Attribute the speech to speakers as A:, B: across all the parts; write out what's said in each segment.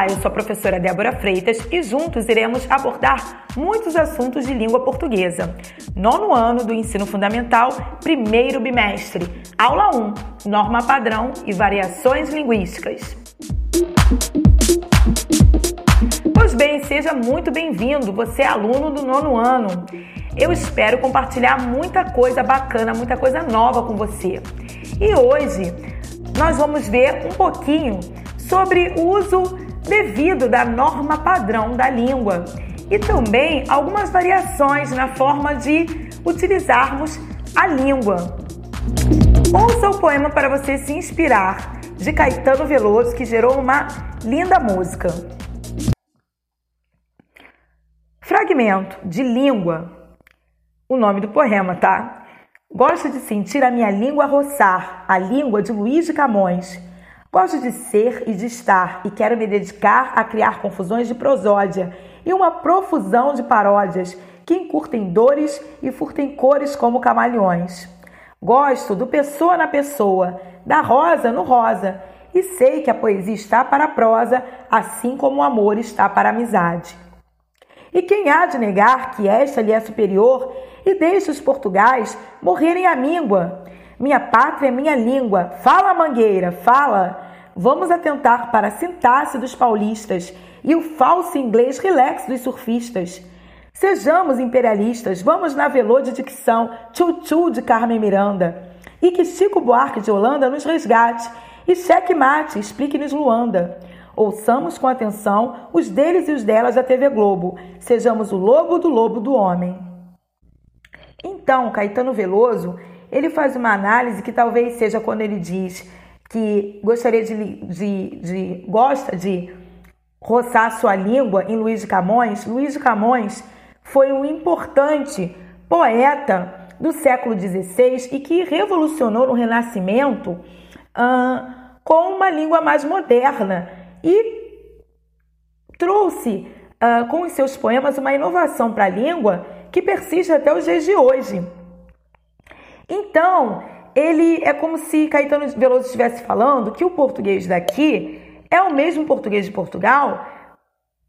A: Olá, eu sou a professora Débora Freitas e juntos iremos abordar muitos assuntos de língua portuguesa. Nono ano do ensino fundamental, primeiro bimestre. Aula 1: Norma padrão e variações linguísticas. Pois bem, seja muito bem-vindo. Você é aluno do nono ano. Eu espero compartilhar muita coisa bacana, muita coisa nova com você. E hoje nós vamos ver um pouquinho sobre o uso devido da norma padrão da língua e também algumas variações na forma de utilizarmos a língua. Ouça o poema para você se inspirar, de Caetano Veloso, que gerou uma linda música. Fragmento de língua. O nome do poema, tá? Gosto de sentir a minha língua roçar, a língua de Luiz de Camões. Gosto de ser e de estar e quero me dedicar a criar confusões de prosódia e uma profusão de paródias que encurtem dores e furtem cores como camaleões. Gosto do pessoa na pessoa, da rosa no rosa, e sei que a poesia está para a prosa, assim como o amor está para a amizade. E quem há de negar que esta lhe é superior e deixe os portugais morrerem à míngua? Minha pátria é minha língua. Fala, mangueira, fala. Vamos atentar para a sintaxe dos paulistas e o falso inglês relax dos surfistas. Sejamos imperialistas, vamos na velô de dicção, tchu-tchu de Carmen Miranda. E que Chico Buarque de Holanda nos resgate. E cheque mate, explique-nos Luanda. Ouçamos com atenção os deles e os delas da TV Globo. Sejamos o lobo do lobo do homem. Então, Caetano Veloso ele faz uma análise que talvez seja quando ele diz que gostaria de, de, de gosta de roçar sua língua em Luiz de Camões. Luiz de Camões foi um importante poeta do século XVI e que revolucionou no Renascimento uh, com uma língua mais moderna e trouxe uh, com os seus poemas uma inovação para a língua que persiste até os dias de hoje. Então, ele é como se Caetano Veloso estivesse falando que o português daqui é o mesmo português de Portugal,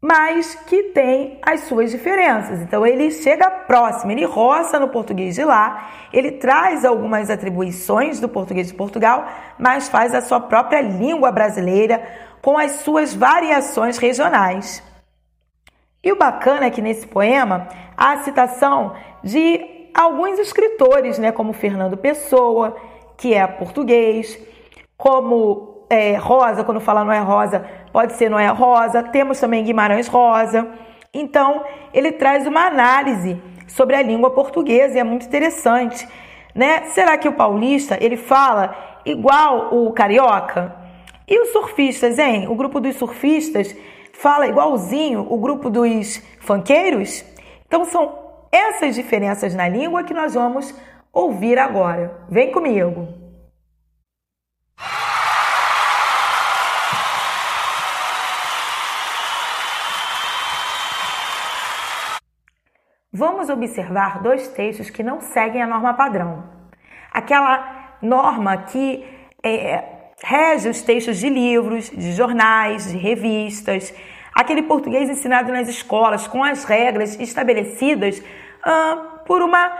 A: mas que tem as suas diferenças. Então ele chega próximo, ele roça no português de lá, ele traz algumas atribuições do português de Portugal, mas faz a sua própria língua brasileira com as suas variações regionais. E o bacana é que nesse poema há a citação de alguns escritores, né, como Fernando Pessoa, que é português, como é, Rosa, quando fala não é Rosa, pode ser não é Rosa, temos também Guimarães Rosa. Então, ele traz uma análise sobre a língua portuguesa e é muito interessante, né? Será que o paulista, ele fala igual o carioca? E os surfistas, hein? O grupo dos surfistas fala igualzinho o grupo dos funkeiros? Então são essas diferenças na língua que nós vamos ouvir agora. Vem comigo! Vamos observar dois textos que não seguem a norma padrão. Aquela norma que é, rege os textos de livros, de jornais, de revistas, aquele português ensinado nas escolas com as regras estabelecidas por uma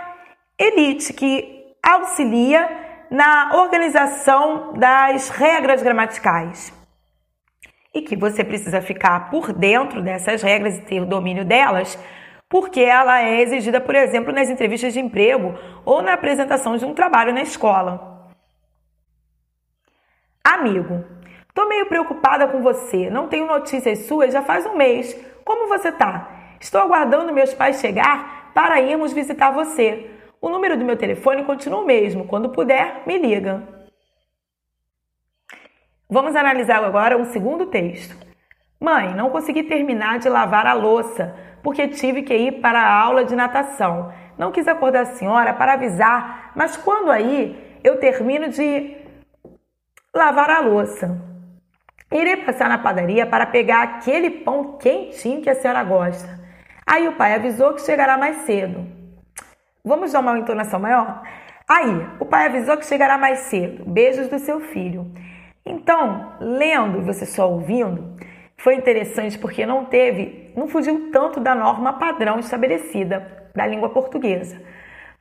A: elite que auxilia na organização das regras gramaticais. E que você precisa ficar por dentro dessas regras e ter domínio delas, porque ela é exigida, por exemplo, nas entrevistas de emprego ou na apresentação de um trabalho na escola. Amigo, tô meio preocupada com você, não tenho notícias suas já faz um mês. Como você tá? Estou aguardando meus pais chegar para irmos visitar você. O número do meu telefone continua o mesmo. Quando puder, me liga. Vamos analisar agora um segundo texto. Mãe, não consegui terminar de lavar a louça porque tive que ir para a aula de natação. Não quis acordar a senhora para avisar, mas quando aí eu termino de lavar a louça? Irei passar na padaria para pegar aquele pão quentinho que a senhora gosta. Aí o pai avisou que chegará mais cedo. Vamos dar uma entonação maior? Aí, o pai avisou que chegará mais cedo. Beijos do seu filho. Então, lendo e você só ouvindo, foi interessante porque não teve, não fugiu tanto da norma padrão estabelecida da língua portuguesa.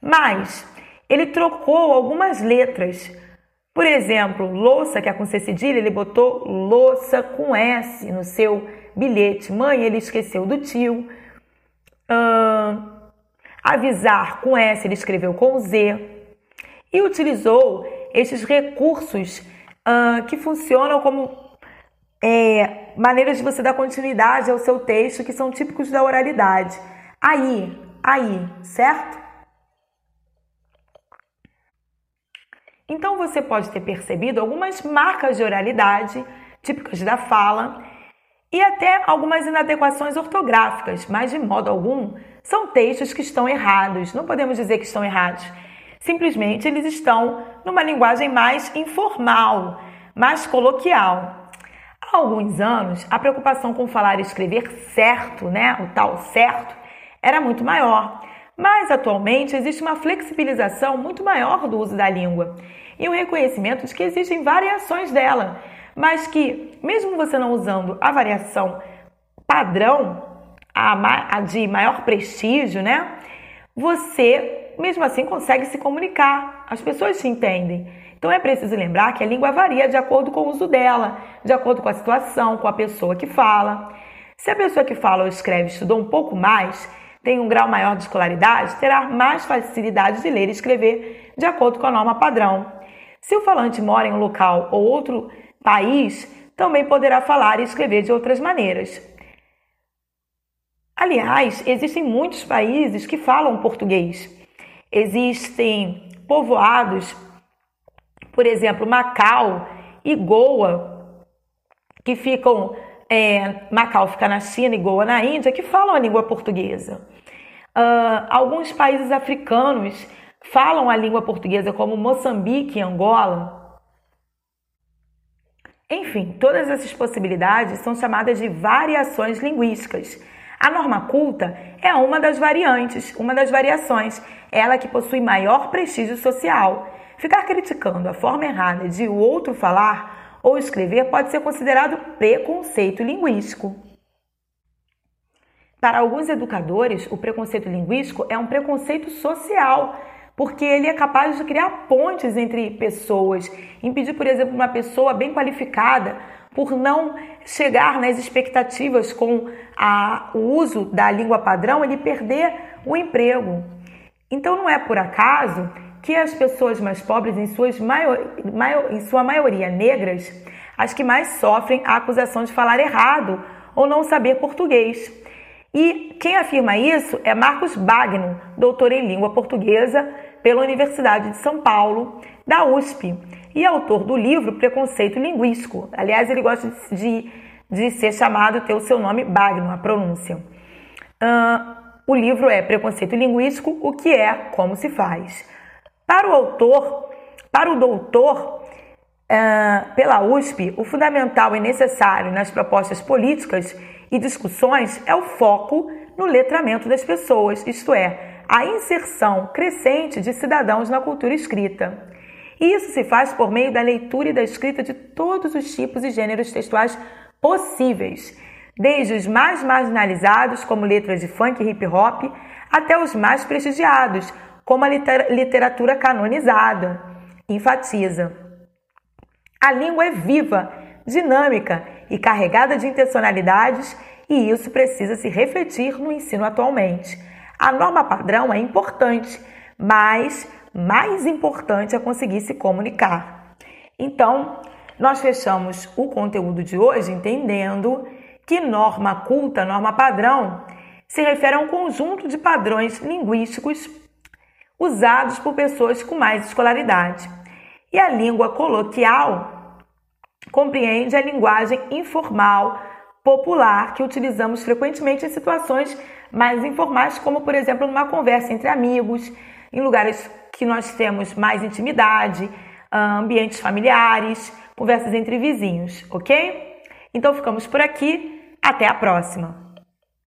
A: Mas ele trocou algumas letras. Por exemplo, louça, que é com C cedilha, ele botou louça com S no seu bilhete. Mãe, ele esqueceu do tio. Uh, avisar com S, ele escreveu com Z. E utilizou esses recursos uh, que funcionam como é, maneiras de você dar continuidade ao seu texto que são típicos da oralidade. Aí, aí, certo? Então você pode ter percebido algumas marcas de oralidade típicas da fala e até algumas inadequações ortográficas, mas de modo algum são textos que estão errados. Não podemos dizer que estão errados. Simplesmente eles estão numa linguagem mais informal, mais coloquial. Há alguns anos, a preocupação com falar e escrever certo, né, o tal certo, era muito maior. Mas atualmente existe uma flexibilização muito maior do uso da língua e um reconhecimento de que existem variações dela, mas que, mesmo você não usando a variação padrão, a, a de maior prestígio, né? Você, mesmo assim, consegue se comunicar, as pessoas se entendem. Então é preciso lembrar que a língua varia de acordo com o uso dela, de acordo com a situação, com a pessoa que fala. Se a pessoa que fala ou escreve estudou um pouco mais, tem um grau maior de escolaridade, terá mais facilidade de ler e escrever de acordo com a norma padrão. Se o falante mora em um local ou outro país, também poderá falar e escrever de outras maneiras. Aliás, existem muitos países que falam português. Existem povoados, por exemplo, Macau e Goa, que ficam. É, Macau fica na China e Goa na Índia, que falam a língua portuguesa. Uh, alguns países africanos falam a língua portuguesa, como Moçambique e Angola. Enfim, todas essas possibilidades são chamadas de variações linguísticas. A norma culta é uma das variantes, uma das variações, ela que possui maior prestígio social. Ficar criticando a forma errada de o outro falar ou escrever pode ser considerado preconceito linguístico. Para alguns educadores, o preconceito linguístico é um preconceito social porque ele é capaz de criar pontes entre pessoas, impedir, por exemplo, uma pessoa bem qualificada por não chegar nas expectativas com a, o uso da língua padrão, ele perder o emprego. Então não é por acaso que as pessoas mais pobres, em, suas maior, maior, em sua maioria negras, as que mais sofrem a acusação de falar errado ou não saber português. E quem afirma isso é Marcos Bagno, doutor em língua portuguesa pela Universidade de São Paulo, da USP, e autor do livro Preconceito Linguístico. Aliás, ele gosta de, de ser chamado, ter o seu nome Bagno, a pronúncia. Uh, o livro é Preconceito Linguístico, o que é, como se faz. Para o autor, para o doutor, uh, pela USP, o fundamental e necessário nas propostas políticas e discussões é o foco no letramento das pessoas, isto é, a inserção crescente de cidadãos na cultura escrita. E isso se faz por meio da leitura e da escrita de todos os tipos e gêneros textuais possíveis, desde os mais marginalizados, como letras de funk e hip hop, até os mais prestigiados, como a literatura canonizada. Enfatiza. A língua é viva, dinâmica e carregada de intencionalidades, e isso precisa se refletir no ensino atualmente. A norma padrão é importante, mas mais importante é conseguir se comunicar. Então, nós fechamos o conteúdo de hoje entendendo que norma culta, norma padrão, se refere a um conjunto de padrões linguísticos usados por pessoas com mais escolaridade. E a língua coloquial compreende a linguagem informal, popular, que utilizamos frequentemente em situações mais informais, como por exemplo numa conversa entre amigos, em lugares que nós temos mais intimidade, ah, ambientes familiares, conversas entre vizinhos, ok? Então ficamos por aqui, até a próxima!